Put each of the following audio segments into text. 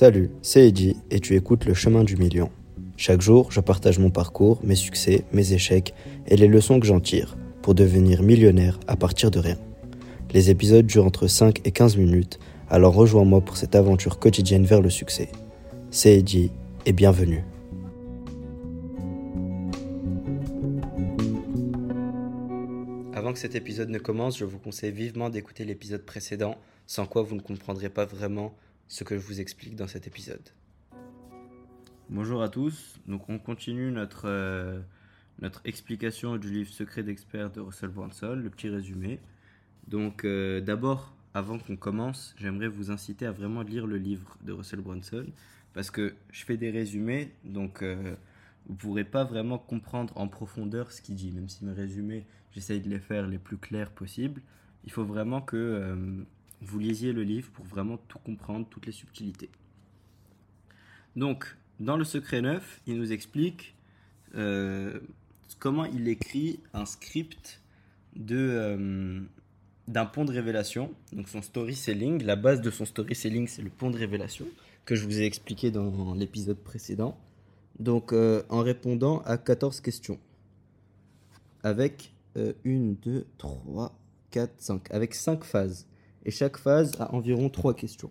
Salut, c'est Eddie et tu écoutes Le Chemin du Million. Chaque jour, je partage mon parcours, mes succès, mes échecs et les leçons que j'en tire pour devenir millionnaire à partir de rien. Les épisodes durent entre 5 et 15 minutes, alors rejoins-moi pour cette aventure quotidienne vers le succès. C'est Eddie et bienvenue. Avant que cet épisode ne commence, je vous conseille vivement d'écouter l'épisode précédent, sans quoi vous ne comprendrez pas vraiment ce que je vous explique dans cet épisode. Bonjour à tous, donc on continue notre, euh, notre explication du livre Secret d'expert de Russell Brunson, le petit résumé. Donc euh, d'abord, avant qu'on commence, j'aimerais vous inciter à vraiment lire le livre de Russell Brunson, parce que je fais des résumés, donc euh, vous ne pourrez pas vraiment comprendre en profondeur ce qu'il dit, même si mes résumés, j'essaye de les faire les plus clairs possibles. Il faut vraiment que vous lisiez le livre pour vraiment tout comprendre, toutes les subtilités. Donc, dans le secret neuf, il nous explique euh, comment il écrit un script de euh, d'un pont de révélation. Donc son story selling, la base de son story selling, c'est le pont de révélation que je vous ai expliqué dans l'épisode précédent. Donc euh, en répondant à 14 questions avec 1 2 3 4 5 avec 5 phases et chaque phase a environ 3 questions.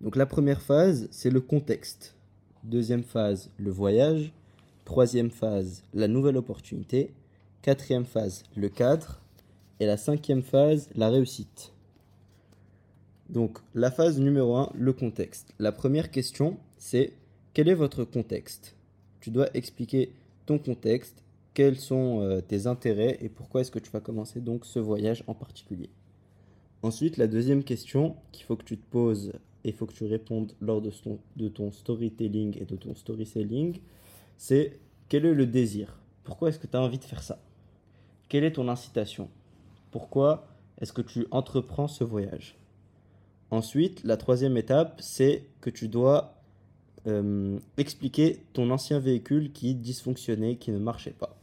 Donc la première phase, c'est le contexte. Deuxième phase, le voyage. Troisième phase, la nouvelle opportunité. Quatrième phase, le cadre. Et la cinquième phase, la réussite. Donc la phase numéro 1, le contexte. La première question, c'est quel est votre contexte? Tu dois expliquer ton contexte, quels sont euh, tes intérêts et pourquoi est-ce que tu vas commencer donc ce voyage en particulier? Ensuite, la deuxième question qu'il faut que tu te poses et il faut que tu répondes lors de ton, storytelling et de ton storytelling, c'est quel est le désir? Pourquoi est-ce que tu as envie de faire ça? Quelle est ton incitation? Pourquoi est-ce que tu entreprends ce voyage? Ensuite, la troisième étape, c'est que tu dois euh, expliquer ton ancien véhicule qui dysfonctionnait, qui ne marchait pas.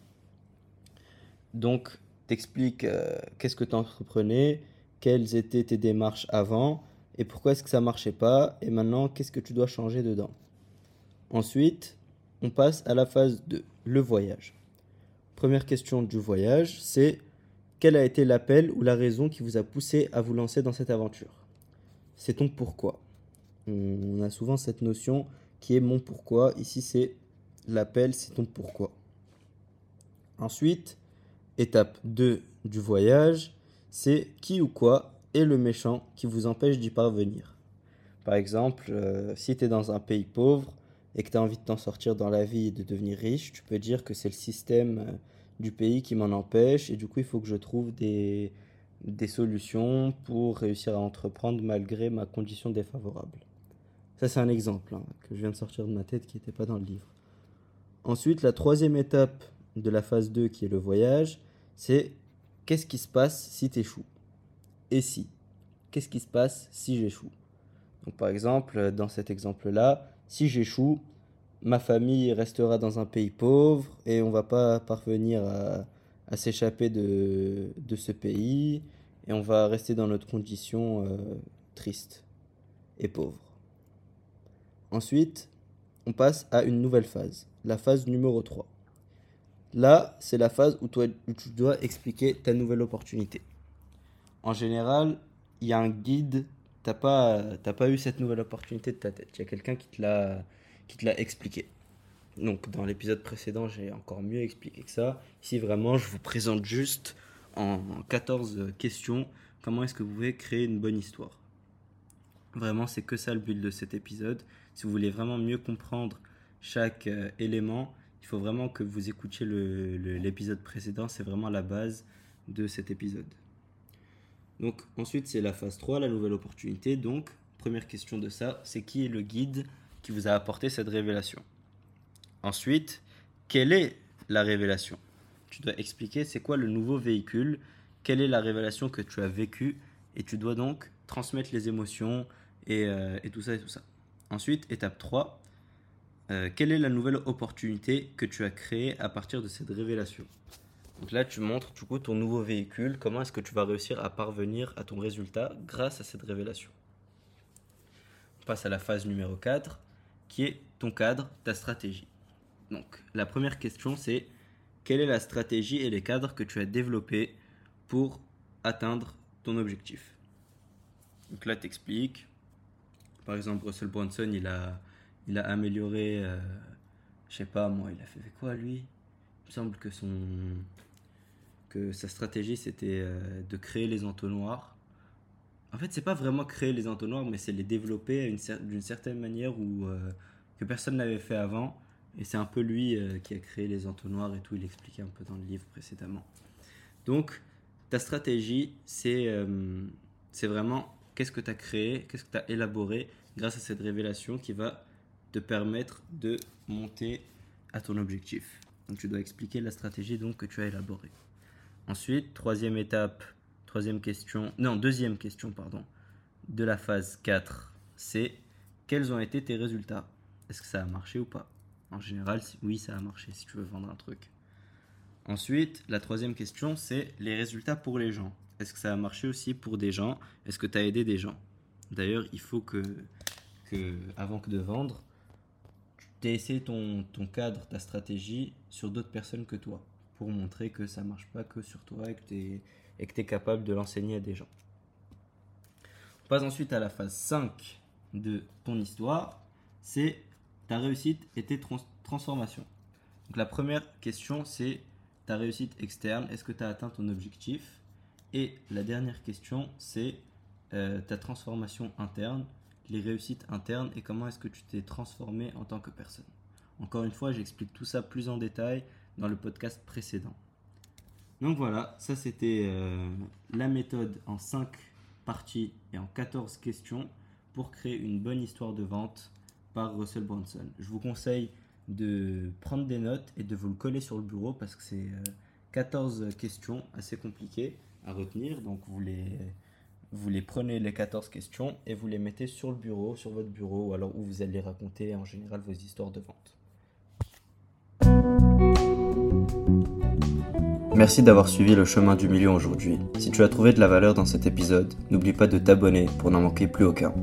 Donc, t'expliques euh, qu'est-ce que tu entreprenais, quelles étaient tes démarches avant et pourquoi est-ce que ça marchait pas et maintenant qu'est-ce que tu dois changer dedans? Ensuite, on passe à la phase 2, le voyage. Première question du voyage, c'est quel a été l'appel ou la raison qui vous a poussé à vous lancer dans cette aventure? C'est ton pourquoi? On a souvent cette notion qui est mon pourquoi. Ici, c'est l'appel, c'est ton pourquoi. Ensuite, étape 2 du voyage, c'est qui ou quoi est le méchant qui vous empêche d'y parvenir? Par exemple, euh, si tu es dans un pays pauvre et que tu as envie de t'en sortir dans la vie et de devenir riche, tu peux dire que c'est le système euh, du pays qui m'en empêche et du coup il faut que je trouve des, des solutions pour réussir à entreprendre malgré ma condition défavorable. Ça c'est un exemple hein, que je viens de sortir de ma tête qui n'était pas dans le livre. Ensuite, la troisième étape de la phase 2 qui est le voyage, c'est qu'est-ce qui se passe si tu échoues Et si? Qu'est-ce qui se passe si j'échoue? Donc par exemple, dans cet exemple-là, si j'échoue, ma famille restera dans un pays pauvre et on va pas parvenir à, s'échapper de, ce pays et on va rester dans notre condition euh, triste et pauvre. Ensuite, on passe à une nouvelle phase, la phase numéro 3. Là, c'est la phase où, tu dois expliquer ta nouvelle opportunité. En général, il y a un guide, tu n'as pas, pas eu cette nouvelle opportunité de ta tête. Il y a quelqu'un qui te l'a expliqué. Donc, dans l'épisode précédent, j'ai encore mieux expliqué que ça. Ici, vraiment, je vous présente juste en 14 questions comment est-ce que vous pouvez créer une bonne histoire. Vraiment, c'est que ça le but de cet épisode. Si vous voulez vraiment mieux comprendre chaque euh, élément, il faut vraiment que vous écoutiez l'épisode précédent, c'est vraiment la base de cet épisode. Donc ensuite c'est la phase 3, la nouvelle opportunité. Donc première question de ça, c'est qui est le guide qui vous a apporté cette révélation? Ensuite, quelle est la révélation? Tu dois expliquer c'est quoi le nouveau véhicule, quelle est la révélation que tu as vécue? Et tu dois donc transmettre les émotions et, euh, et tout ça et tout ça. Ensuite, étape 3, euh, quelle est la nouvelle opportunité que tu as créée à partir de cette révélation? Donc là, tu montres du coup ton nouveau véhicule, comment est-ce que tu vas réussir à parvenir à ton résultat grâce à cette révélation? passe à la phase numéro 4, qui est ton cadre, ta stratégie. Donc, la première question, c'est quelle est la stratégie et les cadres que tu as développés pour atteindre ton objectif? Donc là, tu expliques. Par exemple, Russell Brunson, il a, il a amélioré, euh, je sais pas moi, il a fait quoi lui? Il me semble que, son, que sa stratégie, c'était euh, de créer les entonnoirs. En fait, c'est pas vraiment créer les entonnoirs, mais c'est les développer d'une certaine manière où, euh, que personne n'avait fait avant et c'est un peu lui euh, qui a créé les entonnoirs et tout, il expliquait un peu dans le livre précédemment. Donc, ta stratégie, c'est c'est vraiment qu'est-ce que tu as créé, qu'est-ce que tu as élaboré grâce à cette révélation qui va te permettre de monter à ton objectif. Donc, tu dois expliquer la stratégie donc, que tu as élaborée. Ensuite, troisième étape, troisième question, non, deuxième question, pardon, de la phase 4, c'est quels ont été tes résultats? Est-ce que ça a marché ou pas? En général, oui, ça a marché si tu veux vendre un truc. Ensuite, la troisième question, c'est les résultats pour les gens. Est-ce que ça a marché aussi pour des gens? Est-ce que tu as aidé des gens? D'ailleurs, il faut que, que, avant que de vendre, tu aies essayé ton, ton cadre, ta stratégie sur d'autres personnes que toi, pour montrer que ça marche pas que sur toi et que tu es, capable de l'enseigner à des gens. On passe ensuite à la phase 5 de ton histoire, c'est ta réussite et tes transformations. Donc la première question, c'est ta réussite externe, est-ce que tu as atteint ton objectif? Et la dernière question, c'est euh, ta transformation interne, les réussites internes et comment est-ce que tu t'es transformé en tant que personne. Encore une fois, j'explique tout ça plus en détail dans le podcast précédent. Donc voilà, ça c'était euh, la méthode en 5 parties et en 14 questions pour créer une bonne histoire de vente par Russell Brunson. Je vous conseille de prendre des notes et de vous le coller sur le bureau parce que c'est 14 euh, questions assez compliquées à retenir. Donc vous les, vous les prenez les 14 questions et vous les mettez sur le bureau, sur votre bureau, alors où vous allez raconter en général vos histoires de vente. Merci d'avoir suivi le chemin du million aujourd'hui. Si tu as trouvé de la valeur dans cet épisode, n'oublie pas de t'abonner pour n'en manquer plus aucun.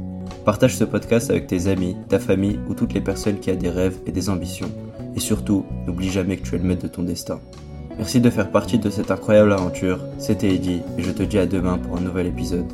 Partage ce podcast avec tes amis, ta famille ou toutes les personnes qui ont des rêves et des ambitions. Et surtout, n'oublie jamais que tu es le maître de ton destin. Merci de faire partie de cette incroyable aventure. C'était Eddie et je te dis à demain pour un nouvel épisode.